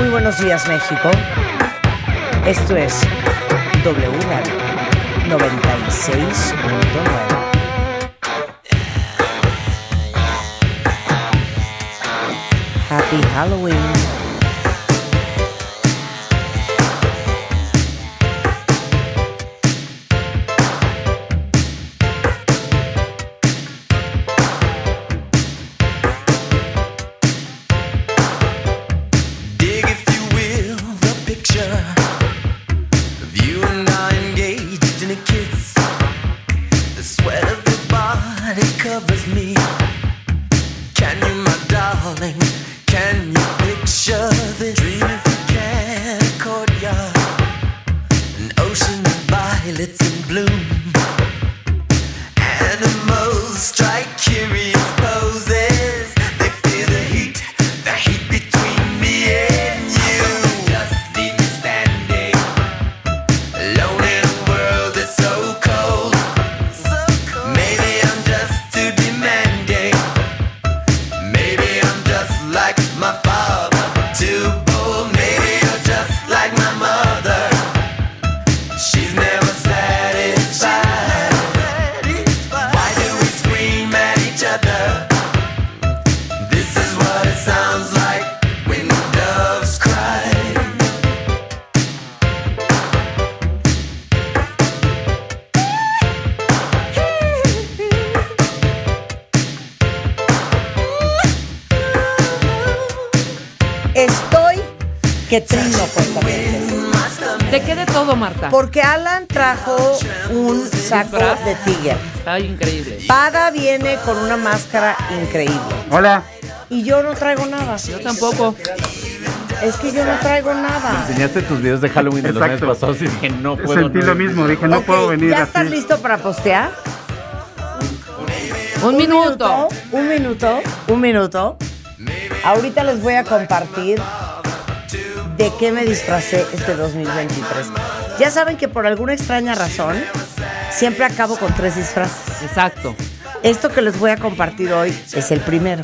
Muy buenos días, México. Esto es W Radio 96.9. Happy Halloween. Saco de tigre. Ay, increíble. Pada viene con una máscara increíble. Hola. Y yo no traigo nada. Yo tampoco. Es que yo no traigo nada. Enseñaste tus videos de Halloween de los meses pasados y dije, no puedo. Sentí no lo mismo, dije, no puedo venir ¿Ya así. estás listo para postear? Un minuto. Un minuto. Un minuto. Ahorita les voy a compartir de qué me disfracé este 2023. Ya saben que por alguna extraña razón siempre acabo con tres disfraces. Exacto. Esto que les voy a compartir hoy es el primero.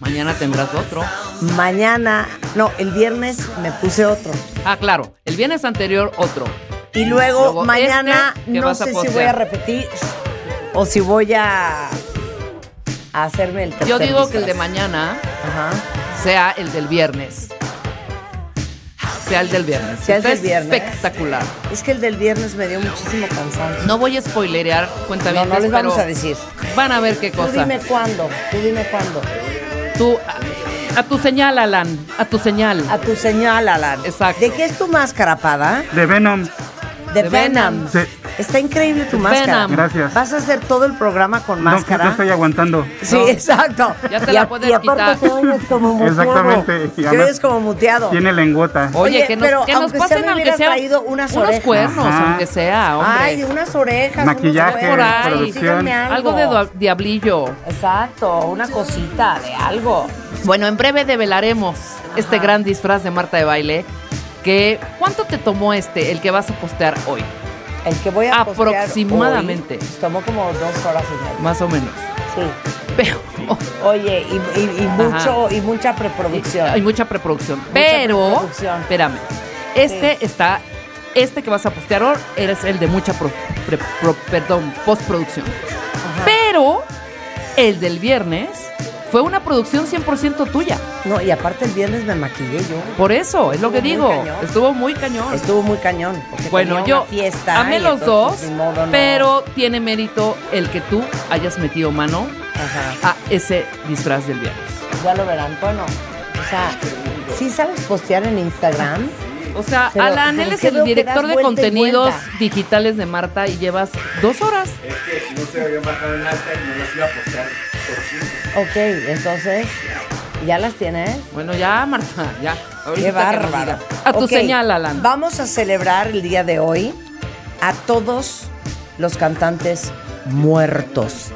Mañana tendrás otro. Mañana, no, el viernes me puse otro. Ah, claro. El viernes anterior, otro. Y luego, Luego mañana este no sé si voy a repetir o si voy a, a hacerme el tercer Yo digo que el de mañana Ajá. sea el del viernes. Sea el del viernes. Sea el Está del viernes. Espectacular. Es que el del viernes me dio muchísimo cansancio. No voy a spoilerear, cuenta No, bien. no les vamos a decir. Van a ver qué Tú cosa. dime cuándo, tú dime cuándo. Tú, a, a tu señal, Alan. A tu señal. A tu señal, Alan. Exacto. ¿De qué es tu máscara, Pada? De Venom. De, De Venom. Venom. Sí. Está increíble tu máscara. Venom. Gracias. ¿Vas a hacer todo el programa con No, máscara? no estoy aguantando. Sí, No. exacto. Ya te y la puedes y aparte quitar. te oyes como muteado. Exactamente, Te oyes como muteado. Tiene lengüota. Oye, que nos, pero que nos aunque sea pasen me aunque sea traído unas unos orejas. cuernos, Ajá. aunque sea, hombre. Ay, unas orejas. Maquillaje, unos cuernos, por ahí. consíganme algo de diablillo. Exacto, una cosita de algo. Bueno, en breve develaremos este gran disfraz de Marta de baile. Que, ¿Cuánto te tomó este, el que vas a postear hoy? El que voy a Aproximadamente. hoy, tomó como dos horas y media. Más o menos. Sí. Pero Oye, y, y- y mucho, y mucha preproducción. hay mucha preproducción. Pero, preproducción. espérame. Este está, este que vas a postear hoy eres el de mucha pro- pre- pro- perdón, postproducción. Ajá. Pero el del viernes fue una producción 100% tuya. No, y aparte el viernes me maquillé yo. Por eso, es lo que muy digo. cañón. Estuvo muy cañón. Estuvo muy cañón. porque Bueno, yo fiesta amé los entonces, dos, pues, modo, no. pero tiene mérito el que tú hayas metido mano Ajá. a ese disfraz del viernes. Ya lo verán. Bueno, o sea, ¿sí sabes postear en Instagram? O sea, Pero, Alan, ¿por él es el director de contenidos digitales de Marta y llevas dos horas. Es que no se había bajado en alta y no las iba a postear Ok, entonces, ¿ya las tienes? Bueno, ya, Marta, ya. Ahorita Qué bárbaro. A tu Ok, señal, Alan. Vamos a celebrar el día de hoy a todos los cantantes muertos.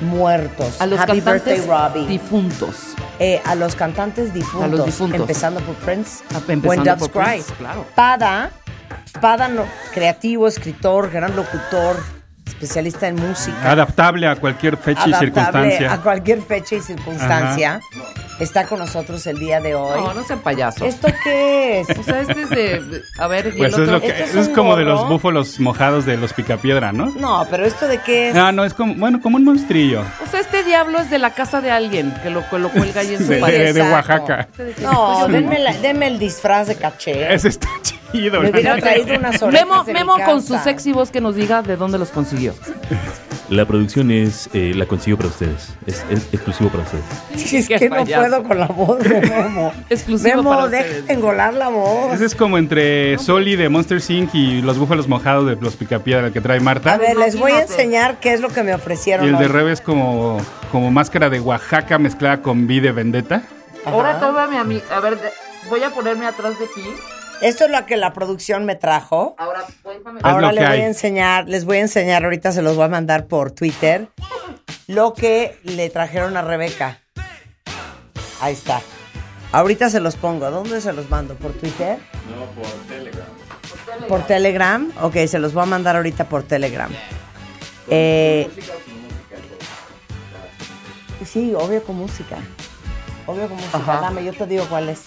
Muertos. A los Happy cantantes birthday, Robbie. difuntos. Eh, a los cantantes difuntos, A los difuntos. empezando por Prince, Ah, empezando When Doves por Cry. Prince, claro. Pada, Pada no- creativo, escritor, gran locutor, especialista en música, Adaptable a cualquier fecha y adaptable circunstancia. a cualquier fecha y circunstancia, está con nosotros el día de hoy. No, no sean payasos. ¿Esto qué es? O sea, este es de. A ver, y Pues el es, otro. lo que, ¿Esto es es como de los búfalos mojados de los picapiedra, ¿no? No, pero ¿esto de qué es? Ah, no, es como, bueno, como un monstrillo. O sea, este diablo es de la casa de alguien que lo, que lo cuelga ahí en su De, pared. de-. Oaxaca. No, denme, la- denme el disfraz de caché. Ese está chido. Me hubiera traído unas Memo, mi Memo con su sexy voz que nos diga de dónde los consiguió. La producción es eh, la consiguió para ustedes. Es, es exclusivo para ustedes. Sí, es Qué que no puedo con la voz de Memo. Exclusivo Memo, para deja ustedes. de engolar la voz. Ese es como entre Soli de Monster Inc. y los búfalos mojados de los picapiedra que trae Marta. A ver, les voy a enseñar qué es lo que me y ofrecieron el de hoy. Rebe es como, como máscara de Oaxaca mezclada con V de Vendetta. Ahora tómame a mí. A ver, de- voy a ponerme atrás de ti. Esto es lo que la producción me trajo. Ahora, Ahora les voy a enseñar, les voy a enseñar, ahorita se los voy a mandar por Twitter, lo que le trajeron a Rebeca. Ahí está. Ahorita se los pongo. ¿Dónde se los mando? ¿Por Twitter? No, por Telegram. ¿Por Telegram? Ok, se los voy a mandar ahorita por Telegram. Eh, sí, obvio con música. Obvio con música. Ajá. Dame, yo te digo cuál es.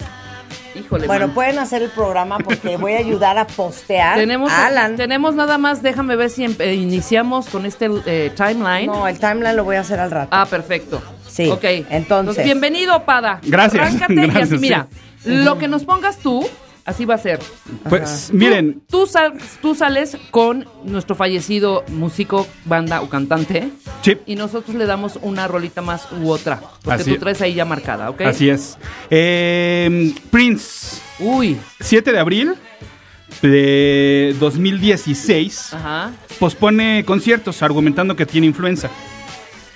Híjole, Bueno, man. pueden hacer el programa porque voy a ayudar a postear. Tenemos, Alan. tenemos nada más, déjame ver si eh, iniciamos con este eh, timeline. No, el timeline lo voy a hacer al rato. Ah, perfecto. Sí, Ok. entonces. bienvenido, Pada. Gracias, Arráncate y así, gracias, mira, lo que nos pongas tú, así va a ser. Pues miren, Tú, sal- tú sales con nuestro fallecido músico, banda o cantante. Sí. Y nosotros le damos una rolita más u otra. Porque Así tú es. traes ahí ya marcada, ¿ok? así es. Eh, Prince, Uy. 7 de abril de 2016. Ajá. pospone conciertos argumentando que tiene influenza.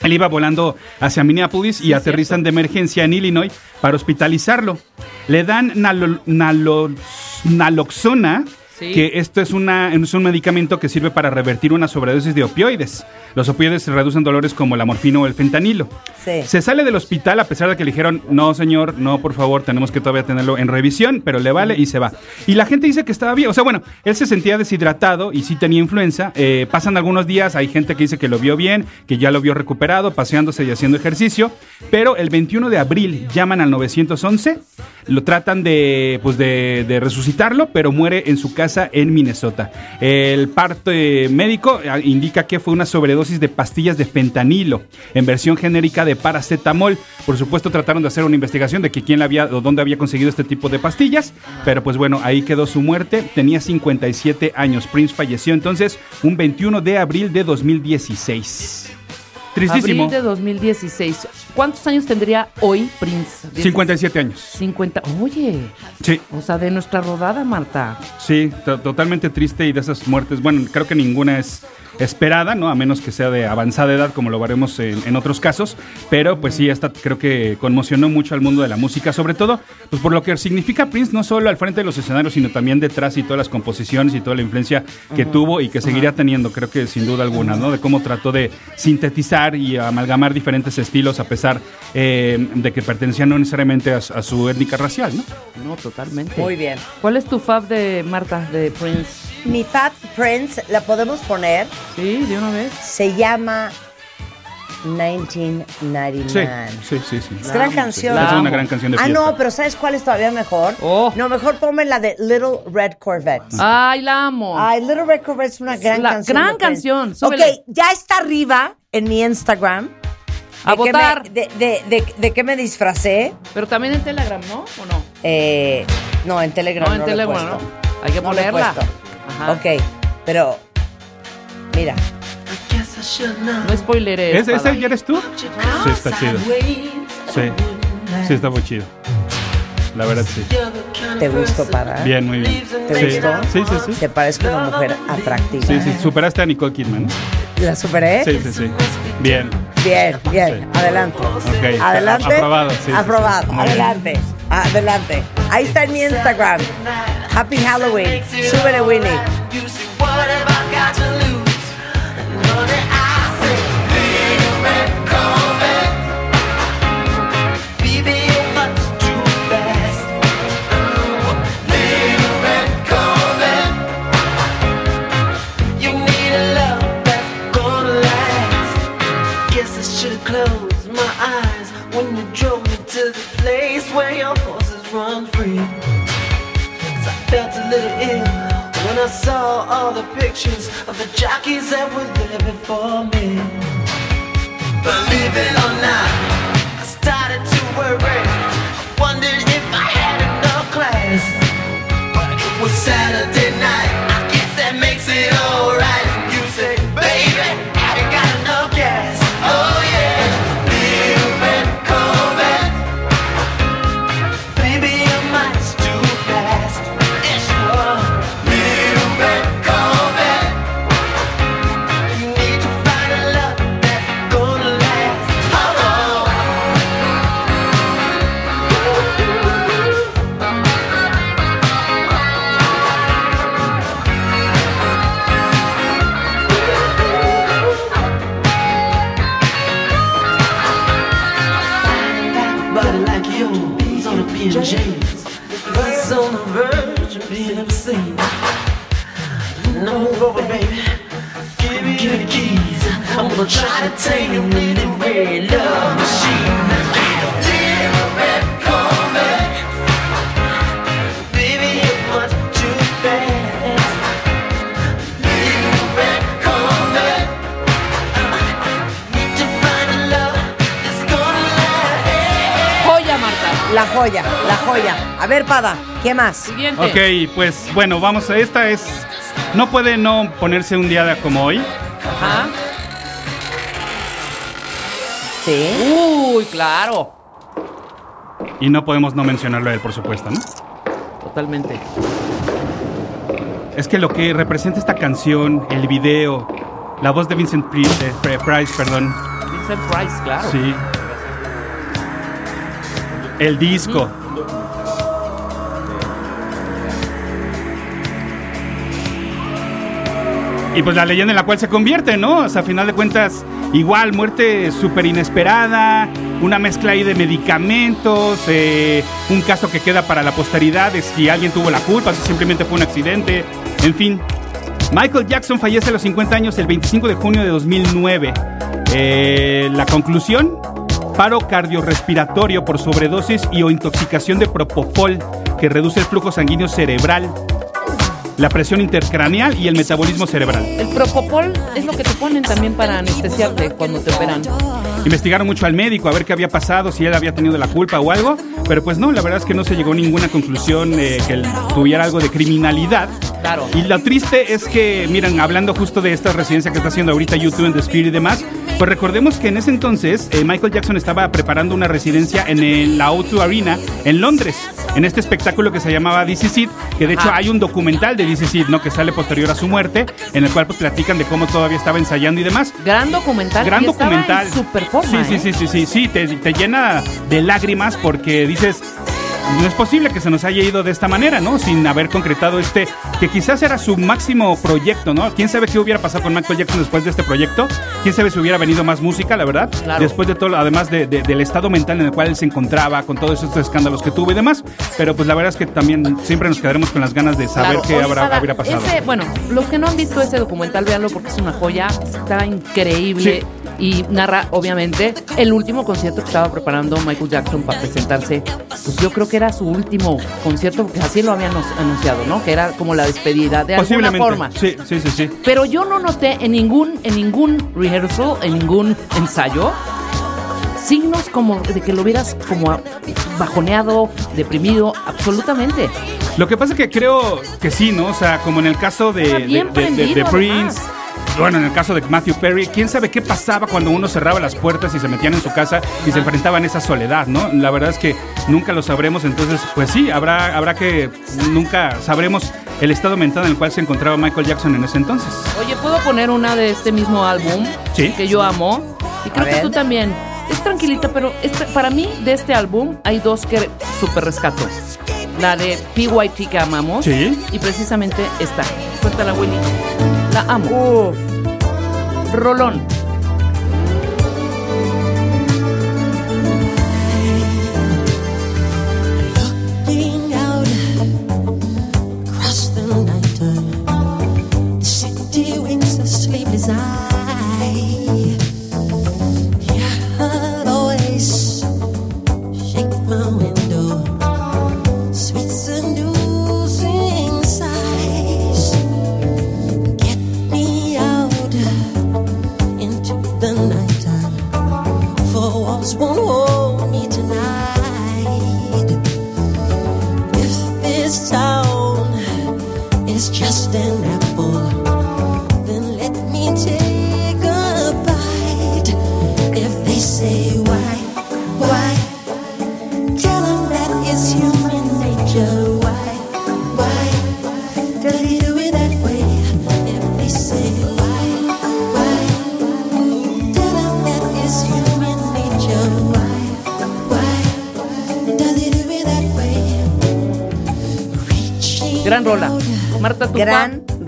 Él iba volando hacia Minneapolis y aterrizan de emergencia en Illinois para hospitalizarlo. Le dan nalo- nalo- naloxona, Sí. que esto es, una, es un medicamento que sirve para revertir una sobredosis de opioides. Los opioides reducen dolores como la morfina o el fentanilo. Sí. Se sale del hospital a pesar de que le dijeron, no señor, no por favor, tenemos que todavía tenerlo en revisión, pero le vale y se va. Y la gente dice que estaba bien, o sea, bueno, él se sentía deshidratado y sí tenía influenza. Eh, pasan algunos días, hay gente que dice que lo vio bien, que ya lo vio recuperado, paseándose y haciendo ejercicio, pero el 21 de abril llaman al 911, lo tratan de, pues de, de resucitarlo, pero muere en su casa en Minnesota. El parte médico eh, indica que fue una sobredosis de pastillas de fentanilo en versión genérica de paracetamol. Por supuesto, trataron de hacer una investigación de que quién la había o dónde había conseguido este tipo de pastillas, pero pues bueno, ahí quedó su muerte. Tenía 57 años. Prince falleció entonces un 21 de abril de 2016. Tristísimo. Abril de 2016. ¿Cuántos años tendría hoy Prince? 57 años. 50. Oye, Sí. o sea, de nuestra rodada, Marta. Sí, to- totalmente triste y de esas muertes, bueno, creo que ninguna es esperada, ¿no? A menos que sea de avanzada edad, como lo veremos en, en otros casos, pero pues sí, esta creo que conmocionó mucho al mundo de la música, sobre todo, pues por lo que significa Prince, no solo al frente de los escenarios, sino también detrás y todas las composiciones y toda la influencia que tuvo y que seguiría teniendo, creo que sin duda alguna, ¿no? De cómo trató de sintetizar y amalgamar diferentes estilos a pesar eh, de que pertenecían no necesariamente a, a su étnica racial, ¿no? No, totalmente. Muy bien. ¿Cuál es tu fab de Marta, de Prince? Mi Fat Prince, la podemos poner, Sí, de una vez. se llama 1999. Sí, sí, sí, sí. Es gran canción. Es una gran canción de Ah, fiesta. no, pero ¿sabes cuál es todavía mejor? Oh. No, mejor ponme la de Little Red Corvette. Ay, la amo. Ay, Little Red Corvette es una gran La canción. gran canción, Ok, súbele. ya está arriba en mi Instagram. A ¿De qué votar. me- de, de, de, qué me disfracé? Pero también en Telegram, ¿no? ¿O no? Eh, no, en Telegram No, no, en lo he Telegram, puesto. ¿no? Hay que No lo he ponerla. puesto. Ajá. Ok, pero mira, No spoileres. ¿Ese, Pada. ese ya eres tú? Sí, está chido. Sí, sí, está muy chido. La verdad, sí. ¿te gustó para? Bien, muy bien. ¿Te Sí, gustó? sí, sí. sí. Te parezco una mujer atractiva. Sí, sí, superaste a Nicole Kidman. ¿La superé? Sí, sí, sí. Bien. Bien, bien. Adelante. Ok, Adelante. aprobado, sí. Aprobado. Adelante. Adelante. Ahí está en mi Instagram. Happy Halloween. Súbele, Winnie. Felt a little ill when I saw all the pictures of the jockeys that were there before me. Believe it or not, I started to worry. I wondered if I had enough class. But it was Saturday the red love machine. Baby, too fast. Need to find a love that's gonna last. Joya, Marta. La joya, la joya. A ver, Pada, ¿qué más? Siguiente. Ok, pues bueno, vamos a esta es. No puede no ponerse un día de como hoy. Ajá. Sí. Uy, claro. Y no podemos no mencionarlo a él, por supuesto, ¿no? Totalmente. Es que lo que representa esta canción, el video, la voz de Vincent Pri- eh, Pri- Price, perdón. Vincent Price, claro. Sí. El disco. Y pues la leyenda en la cual se convierte, ¿no? O sea, a final de cuentas, igual, muerte súper inesperada, una mezcla ahí de medicamentos, eh, un caso que queda para la posteridad de si alguien tuvo la culpa, si simplemente fue un accidente, en fin. Michael Jackson fallece a los 50 años el 25 de junio de 2009. Eh, la conclusión, paro cardiorrespiratorio por sobredosis y o intoxicación de propofol que reduce el flujo sanguíneo cerebral, la presión intercraneal y el metabolismo cerebral. El propopol es lo que te ponen también para anestesiarte cuando te operan. Investigaron mucho al médico a ver qué había pasado, si él había tenido la culpa o algo, pero pues no, la verdad es que no se llegó a ninguna conclusión eh, que tuviera algo de criminalidad. Claro. Y lo triste es que, miren, hablando justo de esta residencia que está haciendo ahorita YouTube en The Spirit y demás, pues recordemos que en ese entonces eh, Michael Jackson estaba preparando una residencia en el- la O2 Arena en Londres, en este espectáculo que se llamaba This Is It, que de hecho hay un documental de This Is It, ¿no? Que sale posterior a su muerte, en el cual pues platican de cómo todavía estaba ensayando y demás. Gran documental. Gran documental. En super forma, sí, sí, ¿eh? sí, sí, sí, sí, te, te llena de lágrimas porque dices, no es posible que se nos haya ido de esta manera, ¿no? Sin haber concretado este, que quizás era su máximo proyecto, ¿no? ¿Quién sabe qué hubiera pasado con Michael Jackson después de este proyecto? ¿Quién sabe si hubiera venido más música, la verdad? Claro. Después de todo, además de- de- del estado mental en el cual él se encontraba, con todos estos escándalos que tuvo y demás. Pero pues la verdad es que también siempre nos quedaremos con las ganas de saber Claro. qué Oye, habrá, Sara, pasado. ese- bueno, los que no han visto ese documental, véanlo porque es una joya. Está increíble. Sí. Y narra, obviamente, el último concierto que estaba preparando Michael Jackson para presentarse. Pues yo creo que era su último concierto, porque así lo habían anun- anunciado, ¿no? Que era como la despedida de alguna forma. Sí, sí, sí, sí. Pero yo no noté en ningún, en ningún rehearsal, en ningún ensayo, signos como de que lo hubieras como bajoneado, deprimido, absolutamente. Lo que pasa es que creo que sí, ¿no? O sea, como en el caso de, de, Prince. además. Bueno, en el caso de Matthew Perry, quién sabe qué pasaba cuando uno cerraba las puertas y se metían en su casa y se enfrentaban a esa soledad, ¿no? La verdad es que nunca lo sabremos, entonces, pues sí, habrá, habrá que nunca sabremos el estado mental en el cual se encontraba Michael Jackson en ese entonces. Oye, ¿puedo poner una de este mismo álbum Sí. que yo amo? Y creo que tú también. Es tranquilita, pero este- para mí de este álbum hay dos que súper rescato. La de PYT que amamos. Sí. Y precisamente esta. Suéltala, Willy. La amo. Uf. Rolón.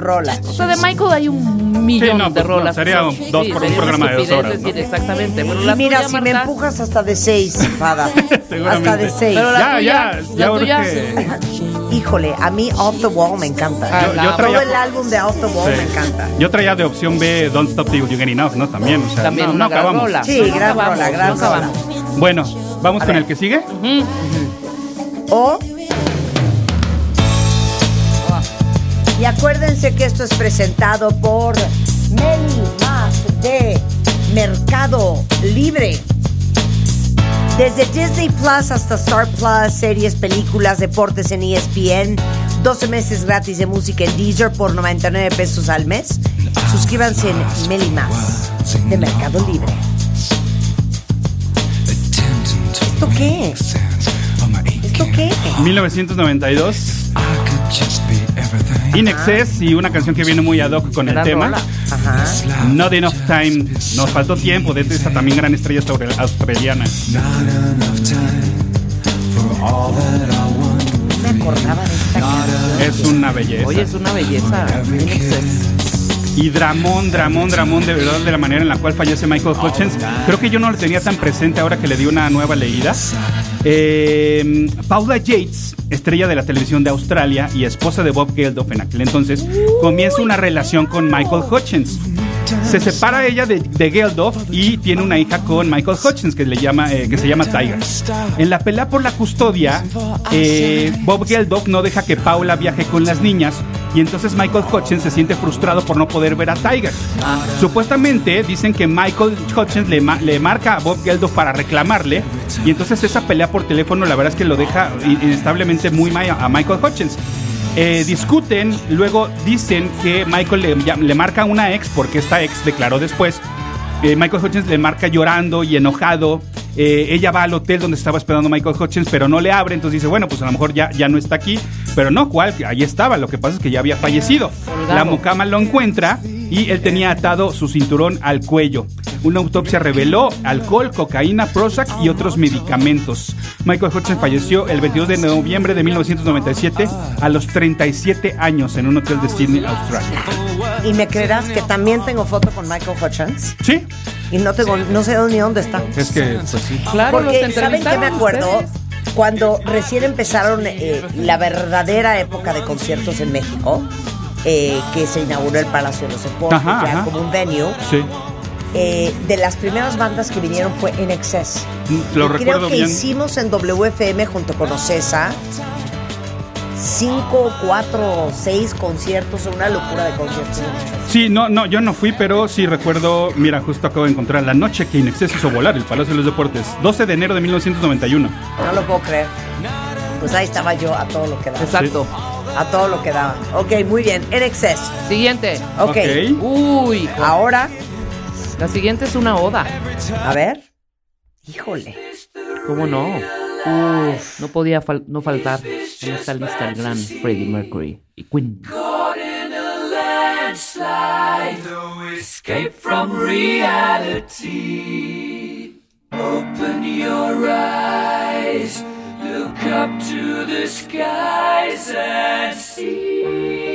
Gran rola. O sea, de Michael hay un millón Sí, no, de pues, no, rolas. sería Sí, dos por un programa de dos horas, ¿no? decir exactamente. Pero Y la mira, tuya, si me empujas hasta de seis, Fada. Hasta de seis. Pero la Ya, tuya, ya, ya. Híjole, a mí Off the Wall me encanta. Ah, Yo- yo traía- Todo el álbum de Off the Wall Sí. me encanta. Yo traía de opción B Don't Stop Till You Get Enough, ¿no? También, o sea, También no, una no gran acabamos. rola. Sí, No gran acabamos, rola, gran no rola. acabamos. Bueno, vamos A con ver. el que sigue. O. Y acuérdense que esto es presentado por Meli Más de Mercado Libre. Desde Disney Plus hasta Star Plus, series, películas, deportes en ESPN, 12 meses gratis de música en Deezer por 99 pesos al mes. Suscríbanse en Meli Más de Mercado Libre. ¿Esto qué? ¿Esto qué? 1992. In Excess y una canción que viene muy ad hoc con el tema. Ajá. Not Enough Time. Nos faltó tiempo de esta también gran estrella sobre- australiana. No me acordaba de esta canción. Es una belleza. Oye, es una belleza. In excess. Y Dramón, Dramón, Dramón, de verdad, de la manera en la cual fallece Michael Hutchins. Creo que yo no lo tenía tan presente ahora que le di una nueva leída. Eh, Paula Yates, estrella de la televisión de Australia y esposa de Bob Geldof en aquel entonces, comienza una relación con Michael Hutchins. Se separa ella de, Geldof y tiene una hija con Michael Hutchins que, le llama, eh, que se llama Tiger. En la pelea por la custodia, eh, Bob Geldof no deja que Paula viaje con las niñas y entonces Michael Hutchins se siente frustrado por no poder ver a Tiger. Supuestamente dicen que Michael Hutchins le, ma- le marca a Bob Geldof para reclamarle y entonces esa pelea por teléfono la verdad es que lo deja inestablemente muy mal a Michael Hutchins. Eh, discuten, luego dicen que Michael le, le marca a una ex, porque esta ex declaró después. eh, Michael Hutchins le marca llorando y enojado. Eh, ella va al hotel donde estaba esperando Michael Hutchins, pero no le abre. Entonces dice, bueno, pues a lo mejor ya, ya no está aquí. Pero no, ¿cuál? Ahí estaba. Lo que pasa es que ya había fallecido. La mucama lo encuentra y él tenía atado su cinturón al cuello. Una autopsia reveló alcohol, cocaína, Prozac y otros medicamentos. Michael Hutchins falleció el 22 de noviembre de 1997 a los 37 años en un hotel de Sydney, Australia. Y me creerás que también tengo foto con Michael Hutchins Sí, y no tengo, no sé ni dónde está. es que pues sí. Claro, Porque, ¿saben qué me acuerdo? ustedes. Cuando recién empezaron eh, la verdadera época de conciertos en México, eh, que se inauguró el Palacio de los Deportes, Ajá, ya ajá. como un venue, Sí, eh, de las primeras bandas que vinieron fue In Excess. lo Y recuerdo creo que bien. hicimos en WFM junto con Ocesa cinco, cuatro, seis conciertos, una locura de conciertos. Sí, no, no, yo no fui, pero sí recuerdo, mira, justo acabo de encontrar la noche que Inexcess hizo volar el Palacio de los Deportes, 12 de enero de 1991. No lo puedo creer. Pues ahí estaba yo a todo lo que daba. Exacto. A todo lo que daba. Ok, muy bien. En Excess. Siguiente. Ok. Ok. Uy, Ahora, la siguiente es una oda. a ver. Híjole. ¿Cómo no? Uf, no podía fal- no faltar en esta lista el gran Freddie Mercury y Queen. landslide. No escape from reality. Open your eyes, look up to the skies and see.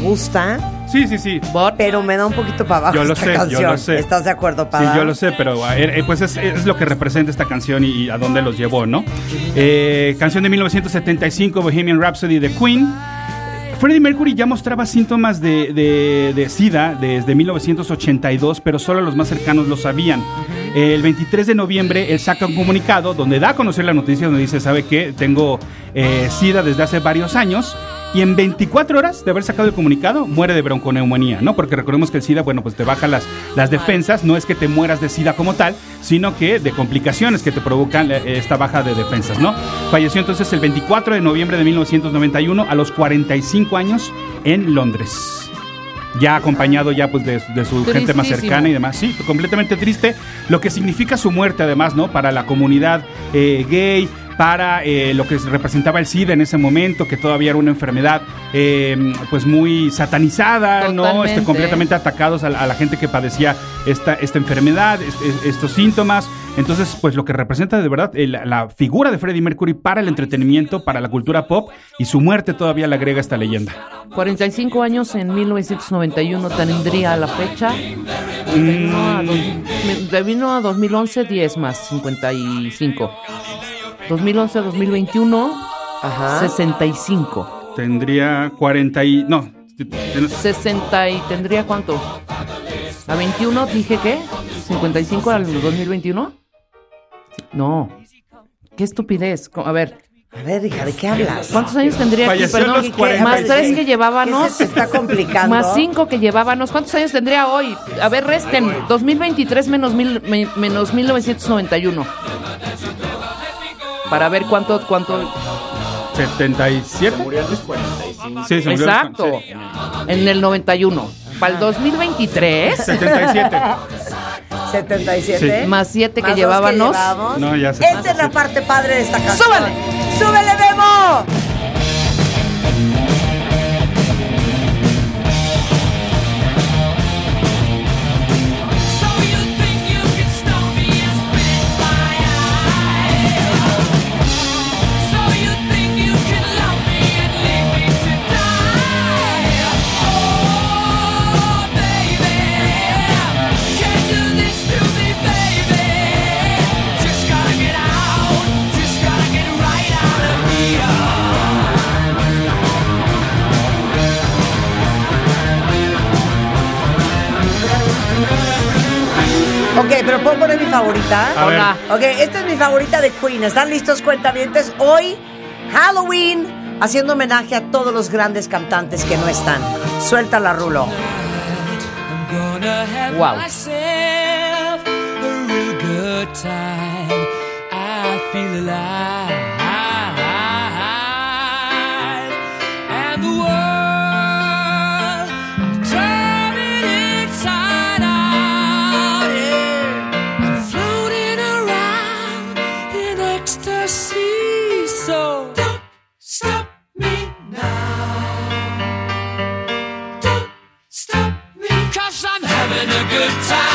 gusta, Sí, sí, sí. pero me da un poquito para abajo Yo lo esta sé, yo lo sé. ¿Estás de acuerdo, Sí, para? yo lo sé, pero eh, pues es, es lo que representa esta canción y, y a dónde los llevó, ¿no? Eh, canción de 1975, Bohemian Rhapsody de Queen. Freddie Mercury ya mostraba síntomas de, de- de SIDA desde 1982, pero solo los más cercanos lo sabían. El 23 de noviembre él saca un comunicado donde da a conocer la noticia, donde dice, ¿sabe qué? Tengo eh, SIDA desde hace varios años. Y en 24 horas de haber sacado el comunicado, muere de bronconeumonía, ¿no? Porque recordemos que el SIDA, bueno, pues te baja las, las defensas, no es que te mueras de SIDA como tal, sino que de complicaciones que te provocan eh, esta baja de defensas, ¿no? Falleció entonces el 24 de noviembre de 1991 a los 45 años en Londres. Ya acompañado ya pues de, de su gente más cercana y demás. Sí, completamente triste. Lo que significa su muerte además, ¿no? Para la comunidad eh, gay, para eh, lo que representaba el SIDA en ese momento, que todavía era una enfermedad eh, pues muy satanizada, ¿no? Este, completamente atacados a, la- a la gente que padecía esta, esta enfermedad, est- est- estos síntomas. Entonces, pues lo que representa de verdad eh, la, la figura de Freddie Mercury para el entretenimiento, para la cultura pop, y su muerte todavía le agrega esta leyenda. 45 años en 1991 tendría la fecha. Vino a, dos- me- vino a 2011, 10 más 55. 2011 a 2021, Ajá. 65. Tendría 40 y... No, tienes- 60 y tendría cuántos? ¿A 21 dije qué? ¿55 al 2021? No. Qué estupidez. A ver, A ver, hija, ¿de qué hablas? ¿cuántos años tendría aquí? Perdón, los 40. más ¿Qué- tres que llevábamos. qué se está complicando? Más cinco que llevábamos. ¿Cuántos años tendría hoy? A ver, resten. 2023 menos, mil, me- menos 1991. Para ver cuánto, cuánto. 77. Sí, se murió. Exacto. sí. En el 91. Para el 2023, 77. 77. más siete que Más dos llevábamos. No, ya se- Esta es la parte padre de esta canción. ¡Súbele! ¡Súbele, Memo! Hola. Ok, esta es mi favorita de Queen. ¿Están listos, cuentavientes? Hoy, Halloween, haciendo homenaje a todos los grandes cantantes que no están. Suelta la rulo. Wow. I feel alive. good time.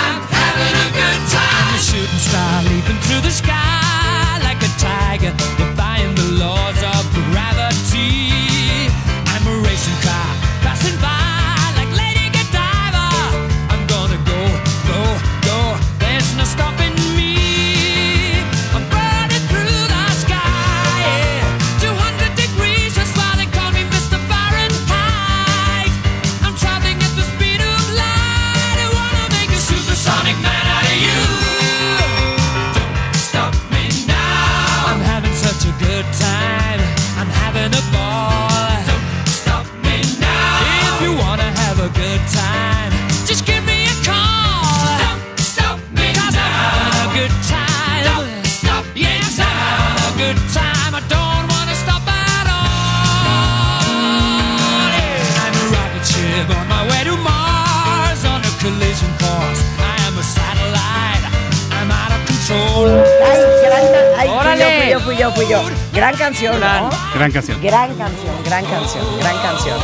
Gran canción, ¿no? Gran canción. Gran canción, gran canción, gran canción.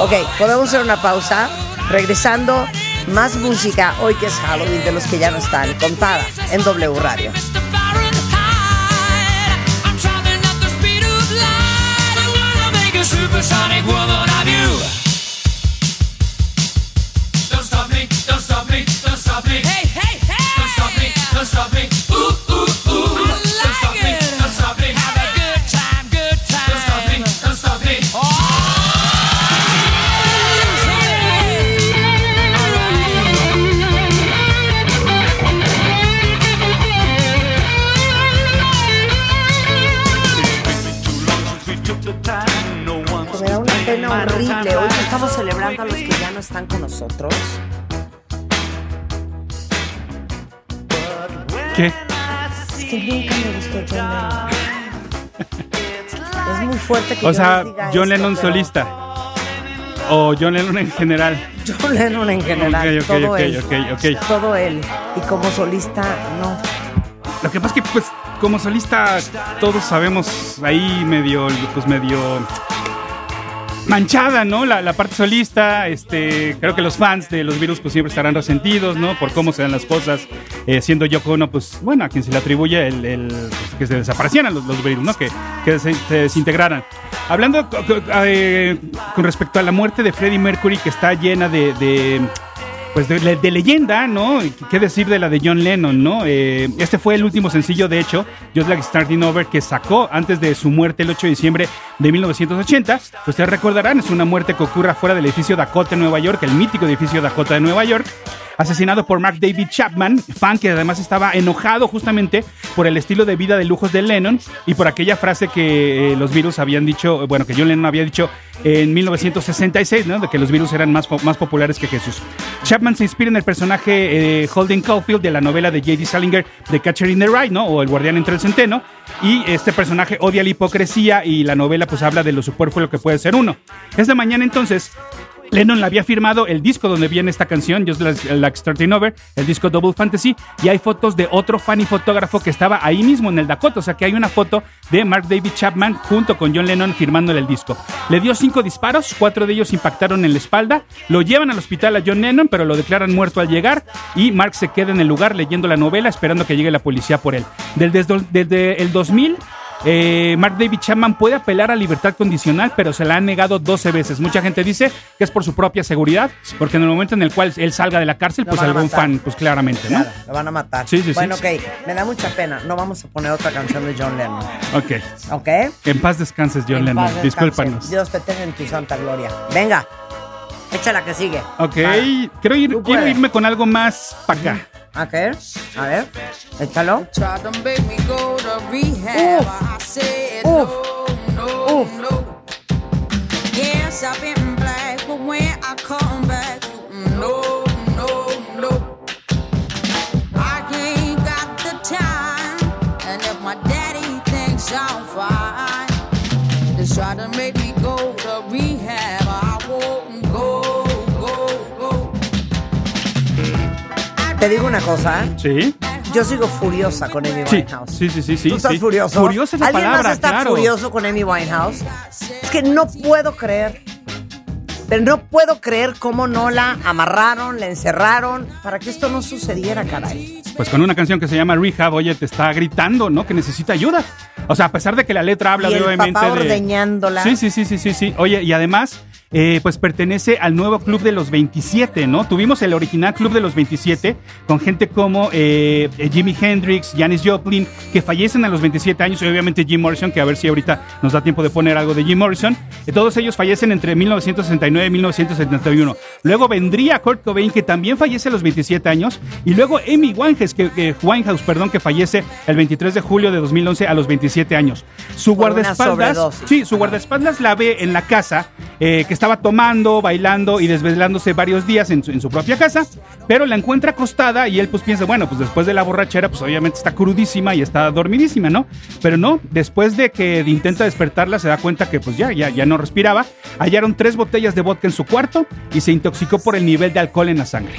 Ok, podemos hacer una pausa. Regresando, más música hoy que es Halloween de los que ya no están, contada en W Radio. Supersonic woman of you. Están con nosotros. ¿Qué? Es que nunca me gustó John Lennon. Es muy fuerte que O yo sea, les diga John esto, Lennon pero solista. O John Lennon en general. John Lennon en general, Ok, ok, todo ok, él. ok, ok. Todo él. Y como solista, no. Lo que pasa es que, pues, como solista, todos sabemos ahí medio, pues medio manchada, ¿no? La, la parte solista, este, creo que los fans de los Beatles pues siempre estarán resentidos, ¿no? Por cómo se dan las cosas, eh, siendo Yoko Ono, pues, bueno, a quien se le atribuye el, el, pues, que se desaparecieran los, los Beatles, ¿no? Que, que se, desintegraran. Hablando eh, con respecto a la muerte de Freddie Mercury, que está llena de pues de, de leyenda, ¿no? ¿Qué decir de la de John Lennon, no? Eh, este fue el último sencillo, de hecho, Just Like Starting Over, que sacó antes de su muerte el 8 de diciembre de 1980. Ustedes recordarán, es una muerte que ocurre fuera del edificio Dakota en Nueva York, el mítico edificio Dakota de Nueva York. Asesinado por Mark David Chapman, fan que además estaba enojado justamente por el estilo de vida de lujos de Lennon y por aquella frase que eh, los Beatles habían dicho, bueno, que John Lennon había dicho en 1966, ¿no? De que los Beatles eran más, más populares que Jesús. Chapman se inspira en el personaje eh, Holden Caulfield de la novela de J.D. Salinger de Catcher in the Rye, ¿no? O El guardián entre el centeno. Y este personaje odia la hipocresía y la novela pues habla de lo superfluo que puede ser uno. Esta mañana entonces Lennon le había firmado el disco donde viene esta canción, Just Like Starting Over, el disco Double Fantasy, y hay fotos de otro fan y fotógrafo que estaba ahí mismo en el Dakota, o sea que hay una foto de Mark David Chapman junto con John Lennon firmándole el disco. Le dio cinco disparos, cuatro de ellos impactaron en la espalda, lo llevan al hospital a John Lennon, pero lo declaran muerto al llegar, y Mark se queda en el lugar leyendo la novela esperando que llegue la policía por él. Desde, desde el 2000... Eh, Mark David Chapman puede apelar a libertad condicional, pero se la han negado 12 veces. Mucha gente dice que es por su propia seguridad, porque en el momento en el cual él salga de la cárcel, Lo pues algún fan, pues claramente, ¿no? Claro, lo van a matar. Sí, sí, sí. bueno, ok, me da mucha pena. No vamos a poner otra canción de John Lennon. Ok. ¿Ok? En paz descanses, John En Lennon. descanse. Discúlpanos. Dios te tenga en tu santa gloria. Venga, echa la que sigue. Ok, quiero, ir, quiero irme con algo más para acá. A ver, a ver, échalo. Tried to make me go to rehab. Oof. I said Oof. no, no, Oof. no. Yes, I've been black, but when I come back, no, no, no. I ain't got the time, and if my daddy thinks I'm fine, they try to make Te digo una cosa, ¿eh? Sí. yo sigo furiosa con Amy Winehouse. sí, sí, sí, sí. ¿Tú estás sí. furioso? Furiosa es la ¿Alguien palabra, más está claro. furioso con Amy Winehouse? Es que no puedo creer. Pero no puedo creer cómo no la amarraron, la encerraron, para que esto no sucediera, caray. Pues con una canción que se llama Rehab, oye, te está gritando, ¿no? Que necesita ayuda. O sea, a pesar de que la letra habla Y el obviamente papá de... ordeñándola. Sí, sí, sí, sí, sí, sí. Oye, y además, eh, pues pertenece al nuevo Club de los 27, ¿no? Tuvimos el original Club de los 27 con gente como eh, eh, Jimi Hendrix, Janis Joplin, que fallecen a los 27 años, y obviamente Jim Morrison, que a ver si ahorita nos da tiempo de poner algo de Jim Morrison. Eh, todos ellos fallecen entre 1969 y 1971. Luego vendría Kurt Cobain, que también fallece a los 27 años, y luego Amy Winehouse, que, que- Winehouse, perdón, que fallece el 23 de julio de 2011 a los 27 años. Su Por guardaespaldas, sí, su guardaespaldas la ve en la casa, eh, que estaba tomando, bailando y desvelándose varios días en su, propia casa, pero la encuentra acostada y él pues piensa, bueno, pues después de la borrachera, pues obviamente está crudísima y está dormidísima, ¿no? Pero no, después de que intenta despertarla, se da cuenta que pues ya, ya, ya no respiraba, hallaron tres botellas de vodka en su cuarto y se intoxicó por el nivel de alcohol en la sangre.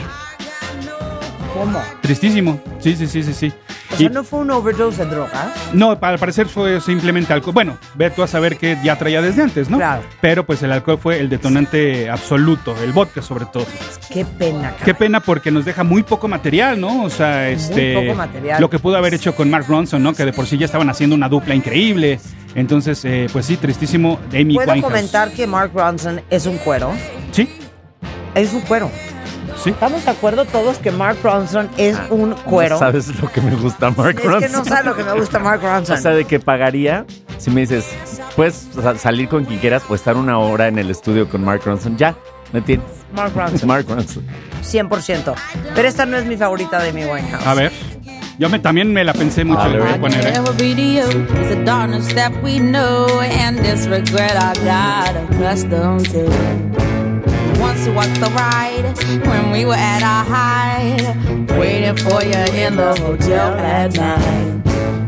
¿Cómo? Tristísimo, sí, sí, sí, sí, sí. O Y- sea, no fue un overdose de drogas. no, al parecer fue simplemente alcohol. Bueno, ve tú a saber que ya traía desde antes, ¿no? Claro. Pero pues el alcohol fue el detonante absoluto, el vodka sobre todo. Qué pena, caray. Qué pena porque nos deja muy poco material, ¿no? O sea, este poco material. lo que pudo haber hecho con Mark Ronson, ¿no? Que de por sí ya estaban haciendo una dupla increíble. Entonces, eh, pues sí, tristísimo Amy ¿Puedo Winehouse. comentar que Mark Ronson es un cuero? Sí, Es un cuero. Sí. ¿Estamos de acuerdo todos que Mark Ronson es un cuero? No ¿Sabes lo que me gusta, Mark es que Ronson? no sabes lo que me gusta Mark Ronson. O sea, de que pagaría si me dices, puedes salir con quien quieras o estar una hora en el estudio con Mark Ronson. Ya, ¿me entiendes? Mark Ronson. Mark Ronson. 100%. Pero esta no es mi favorita de mi Winehouse. A ver. Yo me, también me la pensé mucho. Vale, le voy a poner, ¿eh? Once was the ride when we were at our height, waiting for you in the hotel at night.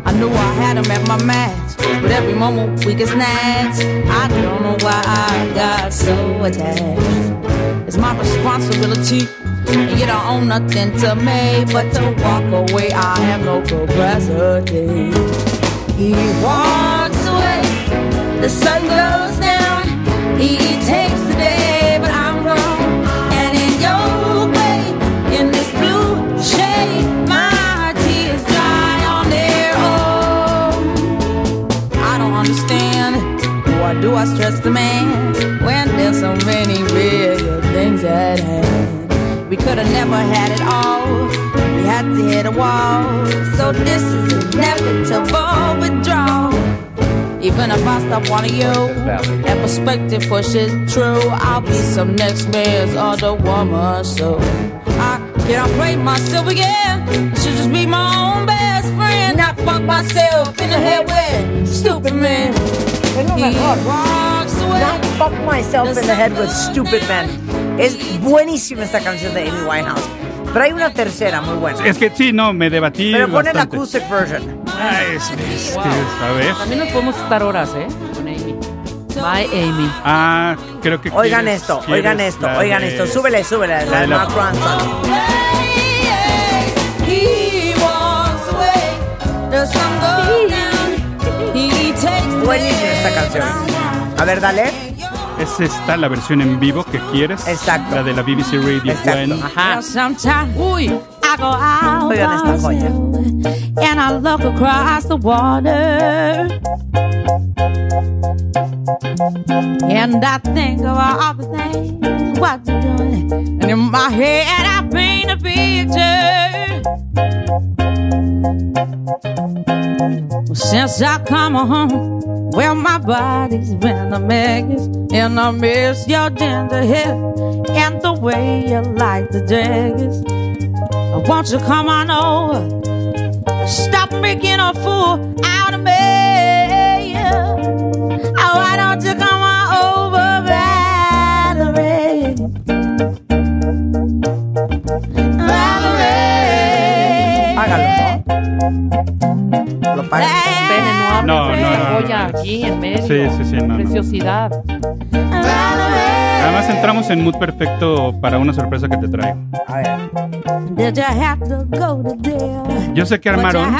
I knew I had him at my match, but every moment we get snatched. I don't know why I got so attached. It's my responsibility. And you don't own nothing to me but to walk away. I have no capacity. He walks away, the sun goes down. He takes do I stress the man when there's so many real things at hand? We could have never had it all. We had to hit a wall. So this is inevitable withdrawal. Even if I stop wanting you, that perspective pushes true. I'll be some next man's other woman. So I cannot play myself again. Should just be my own best friend. Not fuck myself in the head with stupid man. Es lo mejor. Not fuck myself in the head with stupid men. Es buenísima esta canción de Amy Winehouse. Pero hay una tercera muy buena. Es que sí, no, me debatí. Pero pone la acoustic version. Ah, es, es que, a ver. También nos podemos estar horas, ¿eh? Con Amy. My Amy. Ah, creo que Oigan quieres- esto, quieres oigan esto, la oigan de- esto. Súbele, súbele, la de de la- Mark Ronson. Buenísima esta canción. A ver, dale. Es esta la versión en vivo que quieres. Exacto. La de la BBC Radio. Exacto. When- Ajá. Uy. Oigan esta joya. and I look across the water. And I think of all the things what you're doing. And in my head I paint a picture. Since I come home, well, my body's been a mess. And I miss your ginger hair and the way you like the daggers. Won't you come on over? Stop making a fool out of me. Oh, why don't you come on over, Valerie? Valerie. Págalo, ¿no? Lo pagas. Pene, no No, no, no, no. joya aquí en medio. Sí, sí, sí, no, no. Preciosidad. Además entramos en mood perfecto para una sorpresa que te traigo. A ver. Did you have to go to jail? Yo sé que armaron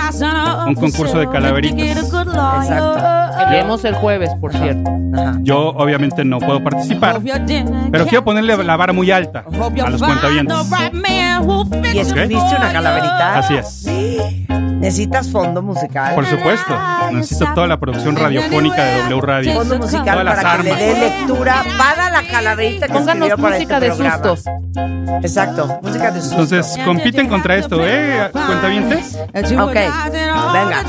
un concurso de calaveritas. Exacto. Que leemos el jueves, por cierto. Ajá. Yo obviamente no puedo participar, pero quiero ponerle la vara muy alta a los cuentavientes. the right man who'll fix ¿Y escribiste una calaverita? Así es. ¿Necesitas fondo musical? Por supuesto, necesito toda la producción radiofónica de W Radio. Fondo musical Todas las para que le armas. dé lectura para la calaverita que Pónganos escribió para música este de programa. sustos. Exacto, música de sustos. Entonces, compiten contra esto, ¿eh? ¿Cuentavientes? Ok, venga.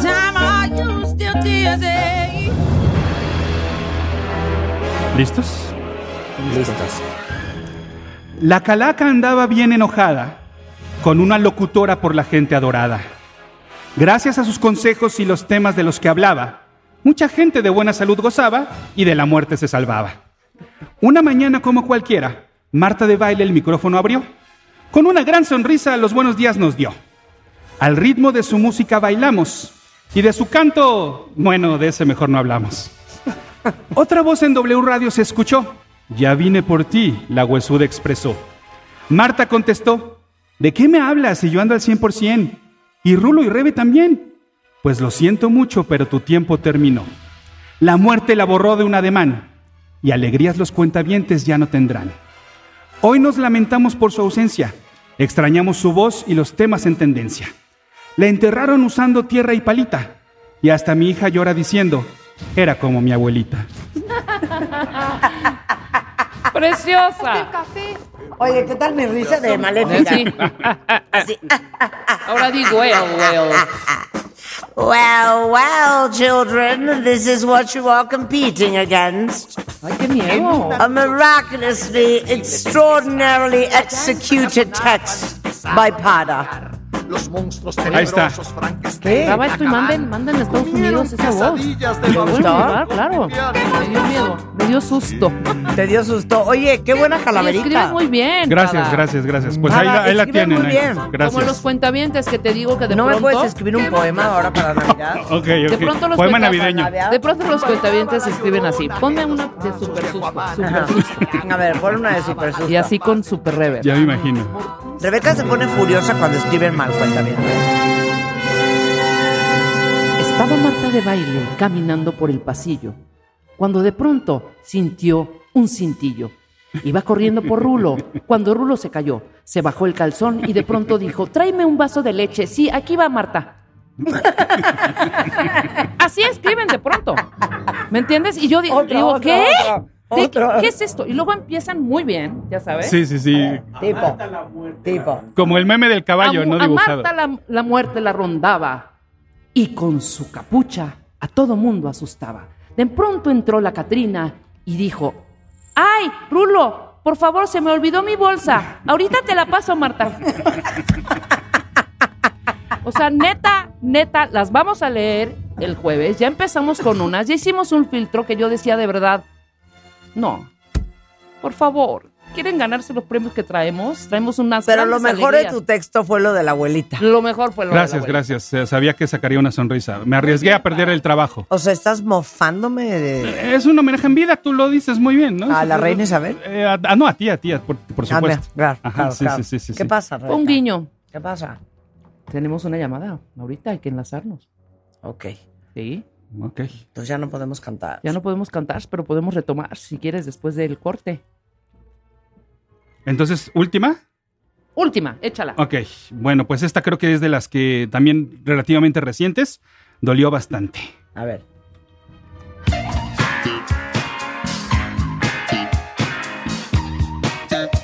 ¿Listos? Listos. La calaca andaba bien enojada con una locutora por la gente adorada. Gracias a sus consejos y los temas de los que hablaba, mucha gente de buena salud gozaba y de la muerte se salvaba. Una mañana como cualquiera, Marta de baile el micrófono abrió. Con una gran sonrisa los buenos días nos dio. Al ritmo de su música bailamos y de su canto, bueno, de ese mejor no hablamos. Otra voz en W Radio se escuchó. Ya vine por ti, la huesuda expresó. Marta contestó, ¿de qué me hablas si yo ando al 100%? Y Rulo y Rebe también. Pues lo siento mucho, pero tu tiempo terminó. La muerte la borró de un ademán, y alegrías los cuentavientes ya no tendrán. Hoy nos lamentamos por su ausencia, extrañamos su voz y los temas en tendencia. La enterraron usando tierra y palita, y hasta mi hija llora diciendo, era como mi abuelita. ¡Preciosa! Oye, ¿qué tal mi risa de maléfica? Sí. Así. Ah, ah, ah. Ahora digo, well, well. Well, well, children, this is what you are competing against. Ay, qué miedo. A miraculously, extraordinarily executed text by Pada. Ahí está. ¿Qué? Graba esto y manden, manden a Estados Unidos esa voz. Lo vuelvo a grabar, claro. Me dio me susto. Te dio susto. Oye, qué buena Y calaverita. escribes muy bien. Gracias, gracias, gracias. Pues ahí, la- ahí la escribe tienen. muy ahí. bien. Gracias. Como los cuentavientes que te digo que de ¿No me pronto... puedes escribir un poema ahora para Navidad? Ok, ok. De pronto los Poema navideño. De pronto los cuentavientes escriben así. Ponme una de super susto, super Ajá. susto. A ver, pon una de super susto. Y así con super rever. Ya me imagino. Rebeca se pone furiosa cuando escriben mal, cuenta bien. Estaba Marta de baile caminando por el pasillo, cuando de pronto sintió un cintillo. Iba corriendo por Rulo, cuando Rulo se cayó, se bajó el calzón y de pronto dijo, tráeme un vaso de leche. Sí, aquí va Marta. Así escriben de pronto. ¿Me entiendes? Y yo di- Otro, digo, otro, ¿qué? otro, ¿De- otro. ¿Qué es esto? Y luego empiezan muy bien, ya sabes. Sí, sí, sí. Tipo. Tipo. Como el meme del caballo, a, no Mu- a dibujado. Marta la, la muerte la rondaba y con su capucha a todo mundo asustaba. De pronto entró la Catrina y dijo, ¡ay, Rulo! Por favor, se me olvidó mi bolsa. Ahorita te la paso, Marta. O sea, neta, neta, las vamos a leer el jueves. Ya empezamos con unas. Ya hicimos un filtro que yo decía de verdad. No. Por favor. ¿Quieren ganarse los premios que traemos? Traemos unas Pero lo mejor de tu texto fue lo de la abuelita. Lo mejor fue lo de la Gracias, abuela. gracias. Eh, Sabía que sacaría una sonrisa. Me arriesgué a perder el trabajo. O sea, estás mofándome de... Es un homenaje en vida, tú lo dices muy bien, ¿no? ¿A la reina Isabel? Eh, a- ah, no, a ti, a ti, a- por, por Ah, supuesto. claro, Ajá, claro, sí, claro. sí, sí, sí, ¿Qué pasa, Fue un Rebeca? guiño. ¿Qué pasa? Tenemos una llamada. Ahorita hay que enlazarnos. Ok. Sí. Ok. Entonces ya no podemos cantar. Ya no podemos cantar, pero podemos retomar si quieres después del corte. Entonces, última. Última, échala. Ok, bueno, pues esta creo que es de las que también relativamente recientes. Dolió bastante. A ver.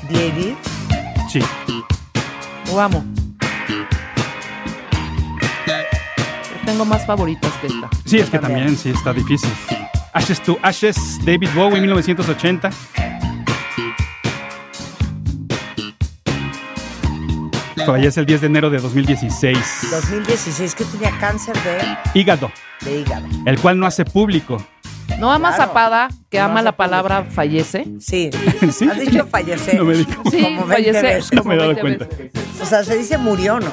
¿Diedi? Sí. Lo amo. Pero tengo más favoritas que esta. Sí, es que también, sí, está difícil. Ashes to Ashes, David Bowie, 1980. Fallece el 10 de enero de 2016. 2016 que tenía cáncer de, Hígado, de hígado. el cual no hace público. No ama Claro. Zapada, que No ama la palabra fallece. Sí. ¿Sí? Has dicho fallecer. No me di cuenta. Sí, Como 20 fallece. veces. No me he dado 20 cuenta. veces. O sea, se dice murió, ¿no?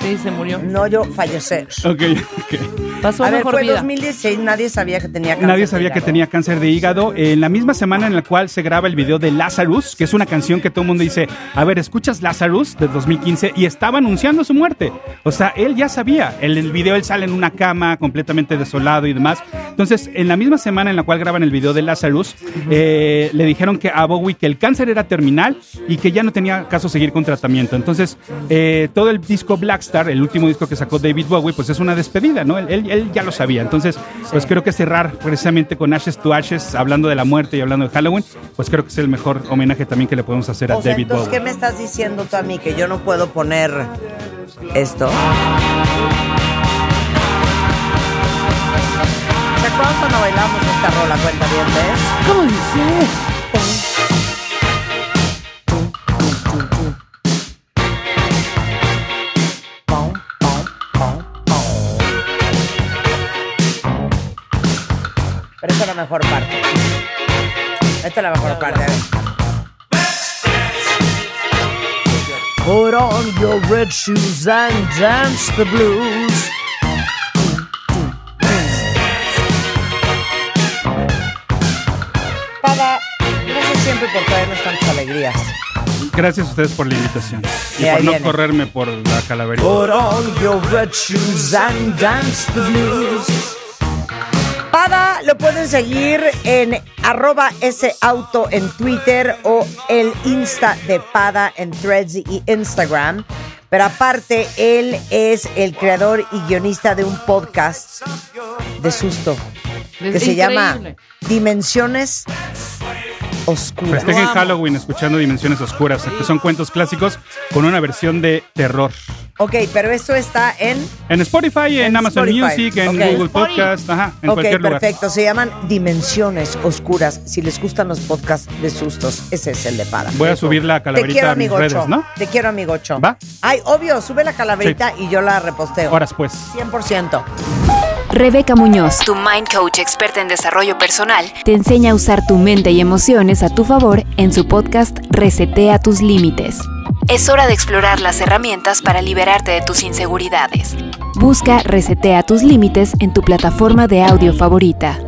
Sí, se murió. No yo fallecer. Ok, ok. Pasó A a ver, mejor fue vida. 2016, nadie sabía que tenía cáncer. Nadie de sabía que tenía cáncer de hígado. En la misma semana en la cual se graba el video de Lazarus, que es una canción que todo el mundo dice, a ver, ¿escuchas Lazarus de 2015? Y estaba anunciando su muerte. O sea, él ya sabía. En el video él sale en una cama completamente desolado y demás. Entonces, en la misma semana en la cual graban el video de Lazarus, eh, le dijeron que a Bowie que el cáncer era terminal y que ya no tenía caso seguir con tratamiento. Entonces, eh, todo el disco Blackstar, el último disco que sacó David Bowie, pues es una despedida, ¿no? Él, él- él ya lo sabía. Entonces, pues creo que cerrar precisamente con Ashes to Ashes, hablando de la muerte y hablando de Halloween, pues creo que es el mejor homenaje también que le podemos hacer a O sea, David entonces, Bowie. ¿qué me estás diciendo tú a mí? Que yo no puedo poner esto. ¿Se acuerdan cuando bailamos esta rola, cuenta bien, ves? ¿Cómo dice? Mejor parte. Esta es la mejor parte. a ver. Put on your red shoes and dance the blues. Pada, gracias siempre por traernos tantas alegrías. Gracias a ustedes por la invitación y por no viene. correrme por la calaverita. Put on your red shoes and dance the blues. Lo pueden seguir en arroba ese auto en Twitter o el Insta de Pada en Threads y Instagram. Pero aparte, él es el creador y guionista de un podcast de susto que Es se llama. Dimensiones Oscuras. Festejen. Halloween escuchando Dimensiones Oscuras, que son cuentos clásicos con una versión de terror. Ok, pero esto está en... En Spotify, en, En Amazon Spotify, Music, en. Google. Podcast, ajá, en ok, cualquier lugar. perfecto. Se llaman Dimensiones Oscuras. Si les gustan los podcasts de sustos, ese es el de Pada. Voy a subir la Te calaverita quiero, a mis amigocho. redes, ¿no? Te quiero, amigocho. ¿Va? Ay, obvio, sube la calaverita y yo la reposteo. Horas pues. 100%. Rebeca Muñoz, tu mind coach experta en desarrollo personal, te enseña a usar tu mente y emociones a tu favor en su podcast Resetea tus límites. Es hora de explorar las herramientas para liberarte de tus inseguridades. Busca Resetea tus límites en tu plataforma de audio favorita.